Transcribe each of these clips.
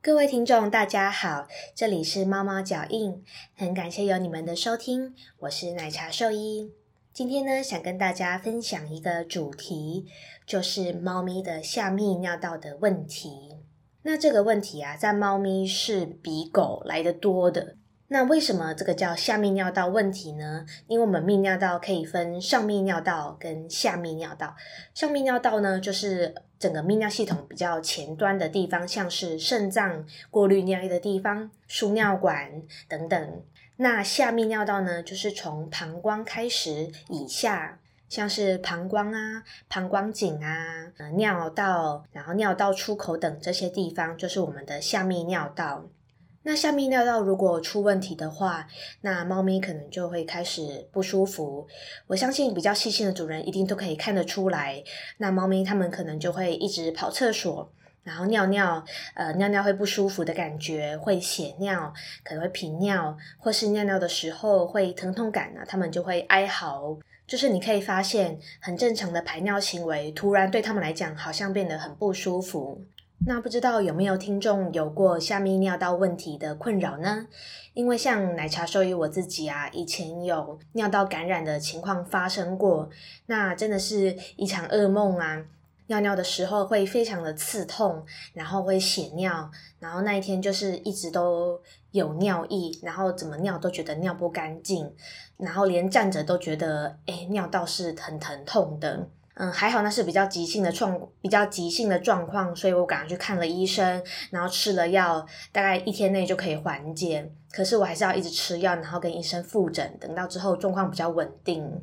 各位听众，大家好，这里是猫猫脚印，很感谢有你们的收听，我是奶茶兽医。今天呢，想跟大家分享一个主题，就是猫咪的下泌尿道的问题。那这个问题啊，在猫咪是比狗来的多的。那为什么这个叫下泌尿道问题呢？因为我们泌尿道可以分上泌尿道跟下泌尿道。上泌尿道呢，就是整个泌尿系统比较前端的地方，像是肾脏过滤尿液的地方、输尿管等等。那下泌尿道呢，就是从膀胱开始以下，像是膀胱啊、膀胱颈啊、尿道，然后尿道出口等这些地方，就是我们的下泌尿道。那下面尿道如果出问题的话，那猫咪可能就会开始不舒服。我相信比较细心的主人一定都可以看得出来。那猫咪它们可能就会一直跑厕所，然后尿尿，呃，尿尿会不舒服的感觉，会血尿，可能会频尿，或是尿尿的时候会疼痛感呢，它们就会哀嚎。就是你可以发现，很正常的排尿行为，突然对他们来讲好像变得很不舒服。那不知道有没有听众有过下泌尿道问题的困扰呢？因为像奶茶兽医我自己啊，以前有尿道感染的情况发生过，那真的是一场噩梦啊！尿尿的时候会非常的刺痛，然后会血尿，然后那一天就是一直都有尿意，然后怎么尿都觉得尿不干净，然后连站着都觉得诶尿道是很疼痛的。嗯，还好那是比较急性的状，比较急性的状况，所以我赶快去看了医生，然后吃了药，大概一天内就可以缓解。可是我还是要一直吃药，然后跟医生复诊，等到之后状况比较稳定。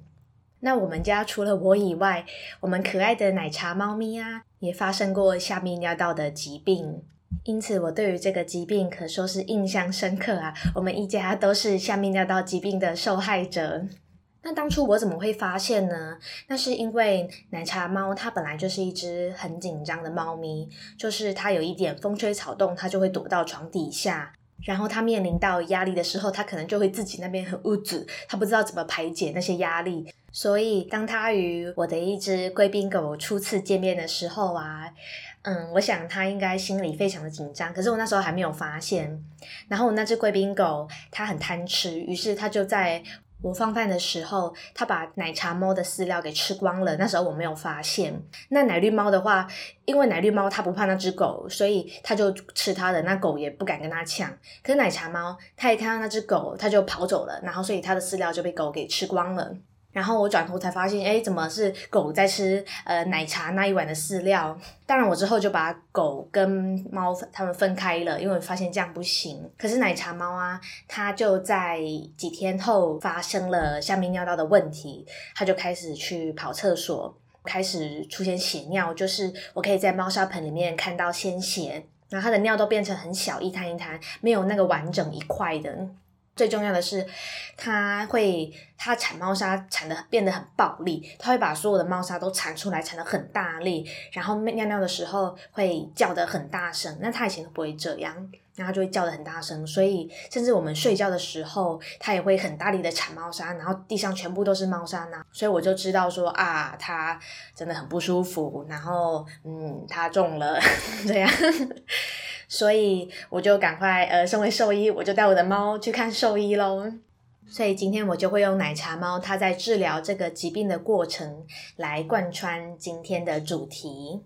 那我们家除了我以外，我们可爱的奶茶猫咪啊，也发生过下泌尿道的疾病，因此我对于这个疾病可说是印象深刻啊。我们一家都是下泌尿道疾病的受害者。那当初我怎么会发现呢？那是因为奶茶猫它本来就是一只很紧张的猫咪，就是它有一点风吹草动，它就会躲到床底下。然后它面临到压力的时候，它可能就会自己那边很无助，它不知道怎么排解那些压力。所以当它与我的一只贵宾狗初次见面的时候啊，嗯，我想它应该心里非常的紧张。可是我那时候还没有发现。然后那只贵宾狗它很贪吃，于是它就在。我放饭的时候，它把奶茶猫的饲料给吃光了。那时候我没有发现。那奶绿猫的话，因为奶绿猫它不怕那只狗，所以它就吃它的。那狗也不敢跟它抢。可是奶茶猫，它一看到那只狗，它就跑走了。然后，所以它的饲料就被狗给吃光了。然后我转头才发现，哎，怎么是狗在吃呃奶茶那一碗的饲料？当然，我之后就把狗跟猫它们分开了，因为我发现这样不行。可是奶茶猫啊，它就在几天后发生了下面尿道的问题，它就开始去跑厕所，开始出现血尿，就是我可以在猫砂盆里面看到鲜血，然后它的尿都变成很小一滩一滩，没有那个完整一块的。最重要的是，它会它铲猫砂铲的变得很暴力，它会把所有的猫砂都铲出来，铲的很大力，然后尿尿的时候会叫的很大声。那它以前都不会这样，然后就会叫的很大声，所以甚至我们睡觉的时候，它也会很大力的铲猫砂，然后地上全部都是猫砂呢。所以我就知道说啊，它真的很不舒服，然后嗯，它中了 这样。所以我就赶快，呃，身为兽医，我就带我的猫去看兽医喽。所以今天我就会用奶茶猫它在治疗这个疾病的过程来贯穿今天的主题。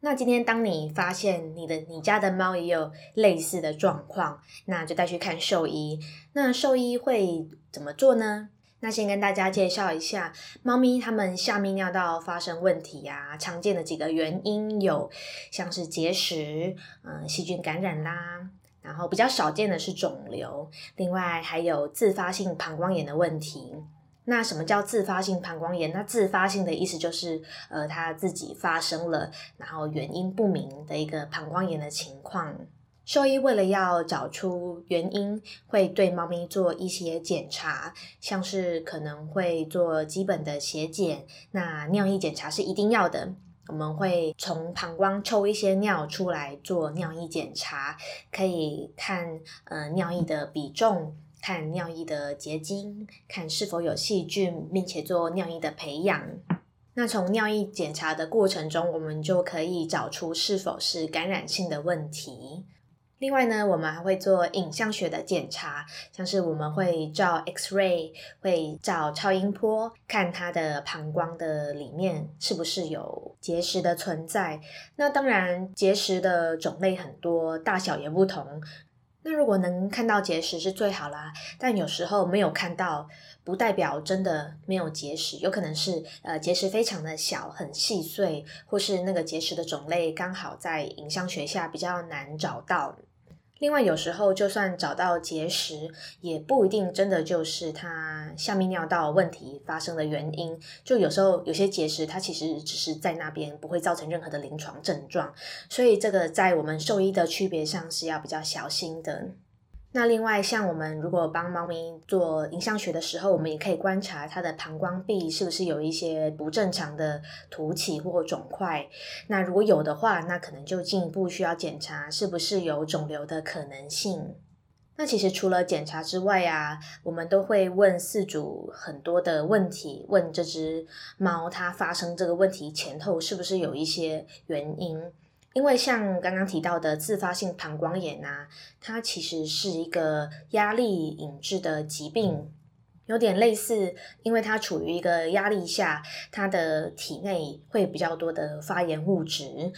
那今天当你发现你的你家的猫也有类似的状况，那就带去看兽医。那兽医会怎么做呢？那先跟大家介绍一下，猫咪它们下泌尿道发生问题呀，常见的几个原因有，像是结石、嗯细菌感染啦，然后比较少见的是肿瘤，另外还有自发性膀胱炎的问题。那什么叫自发性膀胱炎？那自发性的意思就是，呃，它自己发生了，然后原因不明的一个膀胱炎的情况。兽医为了要找出原因，会对猫咪做一些检查，像是可能会做基本的血检，那尿液检查是一定要的。我们会从膀胱抽一些尿出来做尿液检查，可以看呃尿液的比重，看尿液的结晶，看是否有细菌，并且做尿液的培养。那从尿液检查的过程中，我们就可以找出是否是感染性的问题。另外呢，我们还会做影像学的检查，像是我们会照 X ray，会照超音波，看它的膀胱的里面是不是有结石的存在。那当然，结石的种类很多，大小也不同。那如果能看到结石是最好啦，但有时候没有看到，不代表真的没有结石，有可能是呃结石非常的小，很细碎，或是那个结石的种类刚好在影像学下比较难找到。另外，有时候就算找到结石，也不一定真的就是它下泌尿道问题发生的原因。就有时候有些结石，它其实只是在那边，不会造成任何的临床症状。所以，这个在我们兽医的区别上是要比较小心的。那另外，像我们如果帮猫咪做影像学的时候，我们也可以观察它的膀胱壁是不是有一些不正常的凸起或肿块。那如果有的话，那可能就进一步需要检查是不是有肿瘤的可能性。那其实除了检查之外啊，我们都会问饲主很多的问题，问这只猫它发生这个问题前后是不是有一些原因。因为像刚刚提到的自发性膀胱炎啊，它其实是一个压力引致的疾病，有点类似，因为它处于一个压力下，它的体内会比较多的发炎物质，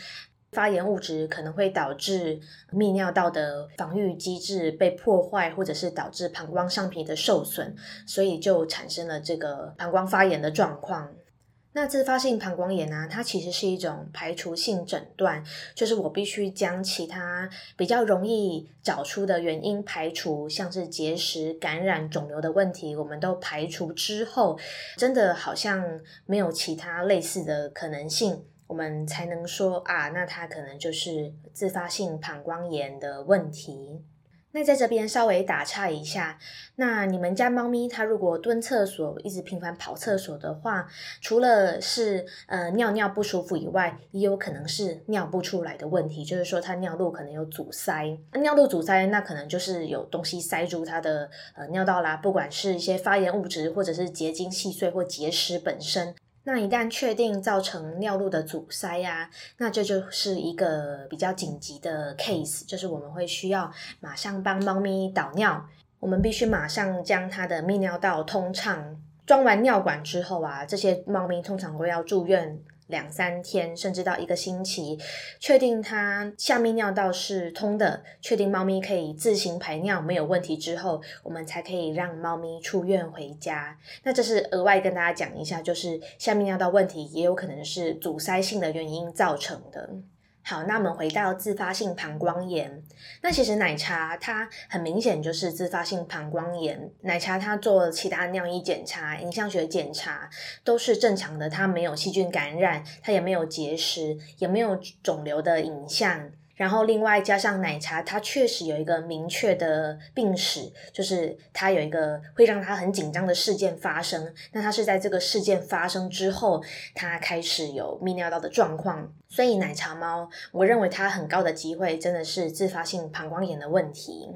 发炎物质可能会导致泌尿道的防御机制被破坏，或者是导致膀胱上皮的受损，所以就产生了这个膀胱发炎的状况。那自发性膀胱炎呢？它其实是一种排除性诊断，就是我必须将其他比较容易找出的原因排除，像是结石、感染、肿瘤的问题，我们都排除之后，真的好像没有其他类似的可能性，我们才能说啊，那它可能就是自发性膀胱炎的问题。那在这边稍微打岔一下，那你们家猫咪它如果蹲厕所一直频繁跑厕所的话，除了是呃尿尿不舒服以外，也有可能是尿不出来的问题，就是说它尿路可能有阻塞。尿路阻塞，那可能就是有东西塞住它的呃尿道啦，不管是一些发炎物质，或者是结晶细碎或结石本身。那一旦确定造成尿路的阻塞呀，那这就是一个比较紧急的 case，就是我们会需要马上帮猫咪导尿，我们必须马上将它的泌尿道通畅。装完尿管之后啊，这些猫咪通常会要住院。两三天，甚至到一个星期，确定它下面尿道是通的，确定猫咪可以自行排尿没有问题之后，我们才可以让猫咪出院回家。那这是额外跟大家讲一下，就是下面尿道问题也有可能是阻塞性的原因造成的。好，那我们回到自发性膀胱炎。那其实奶茶它很明显就是自发性膀胱炎。奶茶它做了其他尿液检查、影像学检查都是正常的，它没有细菌感染，它也没有结石，也没有肿瘤的影像。然后另外加上奶茶，它确实有一个明确的病史，就是它有一个会让它很紧张的事件发生。那它是在这个事件发生之后，它开始有泌尿道的状况。所以奶茶猫，我认为它很高的机会真的是自发性膀胱炎的问题。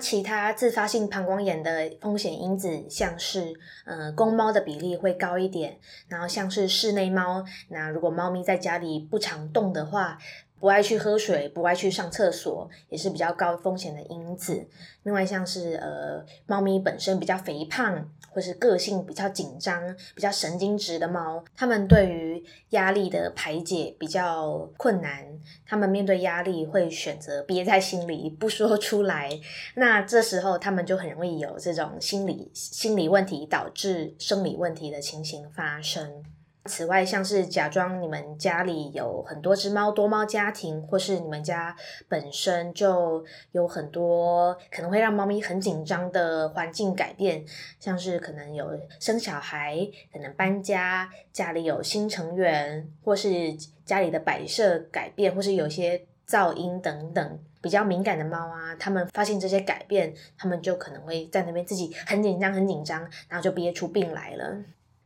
其他自发性膀胱炎的风险因子，像是呃公猫的比例会高一点，然后像是室内猫，那如果猫咪在家里不常动的话。不爱去喝水，不爱去上厕所，也是比较高风险的因子。另外，像是呃，猫咪本身比较肥胖，或是个性比较紧张、比较神经质的猫，它们对于压力的排解比较困难，它们面对压力会选择憋在心里不说出来。那这时候，它们就很容易有这种心理心理问题导致生理问题的情形发生。此外，像是假装你们家里有很多只猫，多猫家庭，或是你们家本身就有很多可能会让猫咪很紧张的环境改变，像是可能有生小孩，可能搬家，家里有新成员，或是家里的摆设改变，或是有些噪音等等，比较敏感的猫啊，他们发现这些改变，他们就可能会在那边自己很紧张，很紧张，然后就憋出病来了。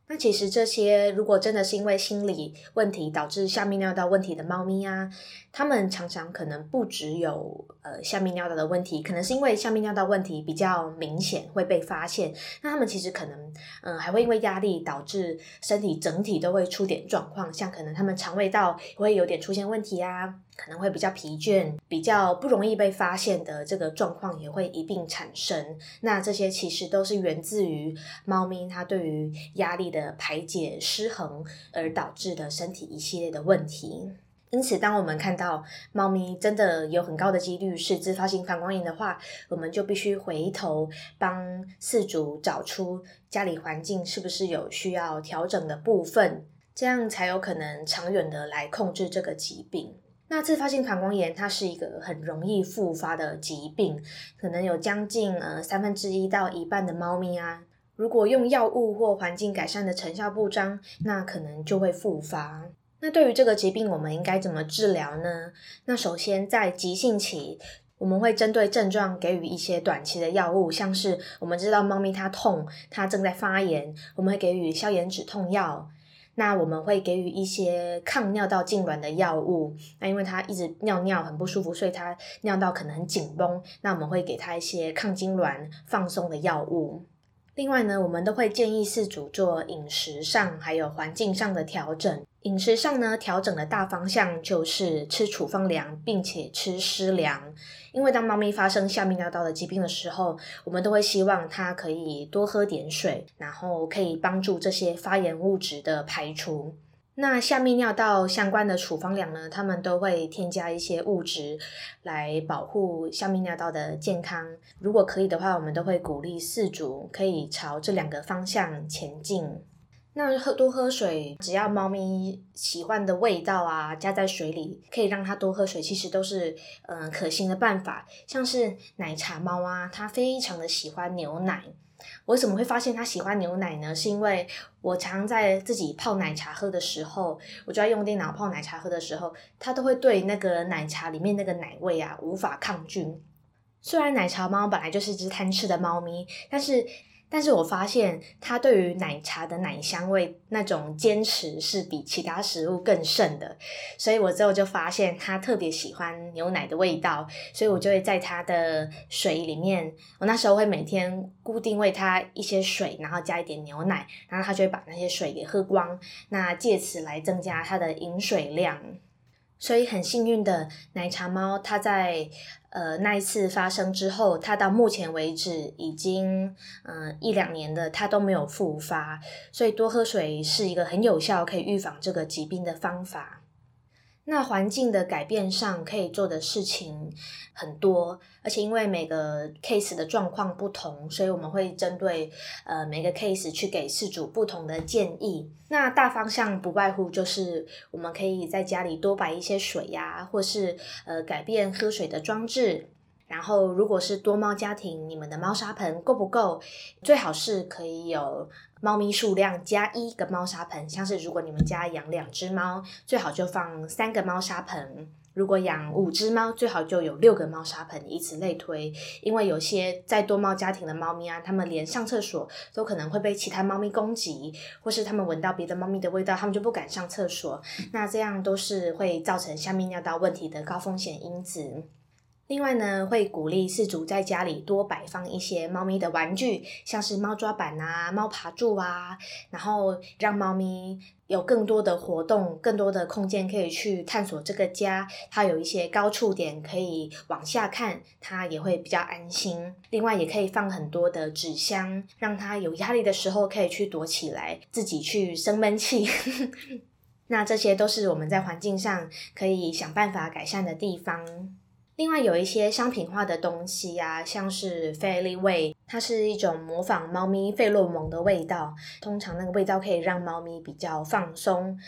那其实这些，如果真的是因为心理问题导致下泌尿道问题的猫咪啊，它们常常可能不只有呃下泌尿道的问题，可能是因为下泌尿道问题比较明显会被发现。那它们其实可能嗯还会因为压力导致身体整体都会出点状况，像可能它们肠胃道会有点出现问题啊，可能会比较疲倦，比较不容易被发现的这个状况也会一并产生。那这些其实都是源自于猫咪它对于压力的排解失衡而导致的身体一系列的问题。因此，当我们看到猫咪真的有很高的几率是自发性膀胱炎的话，我们就必须回头帮饲主找出家里环境是不是有需要调整的部分，这样才有可能长远的来控制这个疾病。那自发性膀胱炎它是一个很容易复发的疾病，可能有将近呃三分之一到一半的猫咪啊，如果用药物或环境改善的成效不彰，那可能就会复发。那对于这个疾病，我们应该怎么治疗呢？那首先在急性期，我们会针对症状给予一些短期的药物，像是我们知道猫咪它痛，它正在发炎，我们会给予消炎止痛药。那我们会给予一些抗尿道痉挛的药物。那因为它一直尿尿很不舒服，所以它尿道可能很紧绷。那我们会给它一些抗痉挛放松的药物。另外呢，我们都会建议饲主做饮食上还有环境上的调整。饮食上呢，调整的大方向就是吃处方粮，并且吃湿粮。因为当猫咪发生下泌尿道的疾病的时候，我们都会希望它可以多喝点水，然后可以帮助这些发炎物质的排除。那下泌尿道相关的处方粮呢，他们都会添加一些物质来保护下泌尿道的健康。如果可以的话，我们都会鼓励饲主可以朝这两个方向前进。那喝多喝水，只要猫咪喜欢的味道啊，加在水里可以让它多喝水，其实都是嗯可行的办法。像是奶茶猫啊，它非常的喜欢牛奶。我怎么会发现他喜欢牛奶呢？是因为我常在自己泡奶茶喝的时候，我就在用电脑泡奶茶喝的时候，他都会对那个奶茶里面那个奶味啊无法抗拒。虽然奶茶猫本来就是只贪吃的猫咪，但是。但是我发现它对于奶茶的奶香味那种坚持是比其他食物更甚的，所以我之后就发现它特别喜欢牛奶的味道，所以我就会在它的水里面，我那时候会每天固定喂它一些水，然后加一点牛奶，然后它就会把那些水给喝光，那借此来增加它的饮水量。所以很幸运的奶茶猫，它在呃那一次发生之后，它到目前为止已经嗯一两年的，它都没有复发。所以多喝水是一个很有效可以预防这个疾病的方法。那环境的改变上可以做的事情很多，而且因为每个 case 的状况不同，所以我们会针对呃每个 case 去给事主不同的建议。那大方向不外乎就是我们可以在家里多摆一些水呀，或是呃改变喝水的装置。然后，如果是多猫家庭，你们的猫砂盆够不够？最好是可以有猫咪数量加一个猫砂盆。像是如果你们家养两只猫，最好就放三个猫砂盆；如果养五只猫，最好就有六个猫砂盆，以此类推。因为有些在多猫家庭的猫咪啊，它们连上厕所都可能会被其他猫咪攻击，或是它们闻到别的猫咪的味道，它们就不敢上厕所。那这样都是会造成下面尿道问题的高风险因子。另外呢，会鼓励饲主在家里多摆放一些猫咪的玩具，像是猫抓板啊、猫爬柱啊，然后让猫咪有更多的活动、更多的空间可以去探索这个家。它有一些高触点可以往下看，它也会比较安心。另外，也可以放很多的纸箱，让它有压力的时候可以去躲起来，自己去生闷气。那这些都是我们在环境上可以想办法改善的地方。另外有一些商品化的东西呀，像是费利味，它是一种模仿猫咪费洛蒙的味道，通常那个味道可以让猫咪比较放松。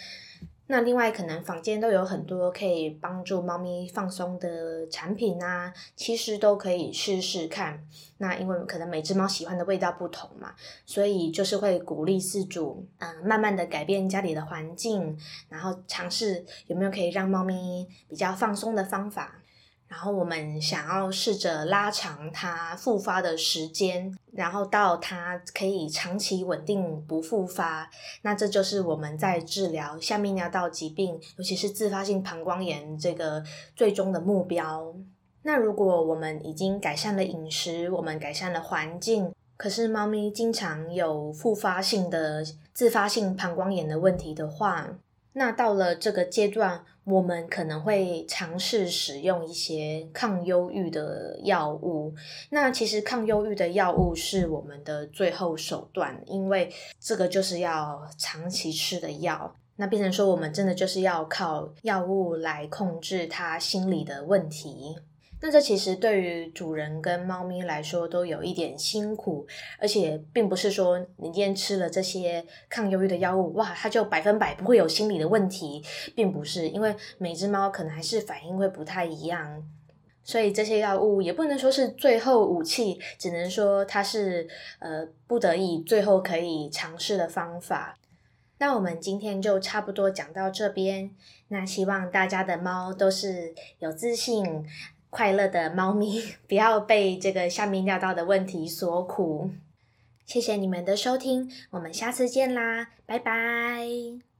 那另外可能坊间都有很多可以帮助猫咪放松的产品啊，其实都可以试试看。那因为可能每只猫喜欢的味道不同嘛，所以就是会鼓励饲主，嗯，慢慢的改变家里的环境，然后尝试有没有可以让猫咪比较放松的方法。然后我们想要试着拉长它复发的时间，然后到它可以长期稳定不复发，那这就是我们在治疗下泌尿道疾病，尤其是自发性膀胱炎这个最终的目标。那如果我们已经改善了饮食，我们改善了环境，可是猫咪经常有复发性的自发性膀胱炎的问题的话，那到了这个阶段，我们可能会尝试使用一些抗忧郁的药物。那其实抗忧郁的药物是我们的最后手段，因为这个就是要长期吃的药。那变成说，我们真的就是要靠药物来控制他心理的问题。那这其实对于主人跟猫咪来说都有一点辛苦，而且并不是说你今天吃了这些抗忧郁的药物，哇，它就百分百不会有心理的问题，并不是，因为每只猫可能还是反应会不太一样，所以这些药物也不能说是最后武器，只能说它是呃不得已最后可以尝试的方法。那我们今天就差不多讲到这边，那希望大家的猫都是有自信。快乐的猫咪，不要被这个下面尿道的问题所苦。谢谢你们的收听，我们下次见啦，拜拜。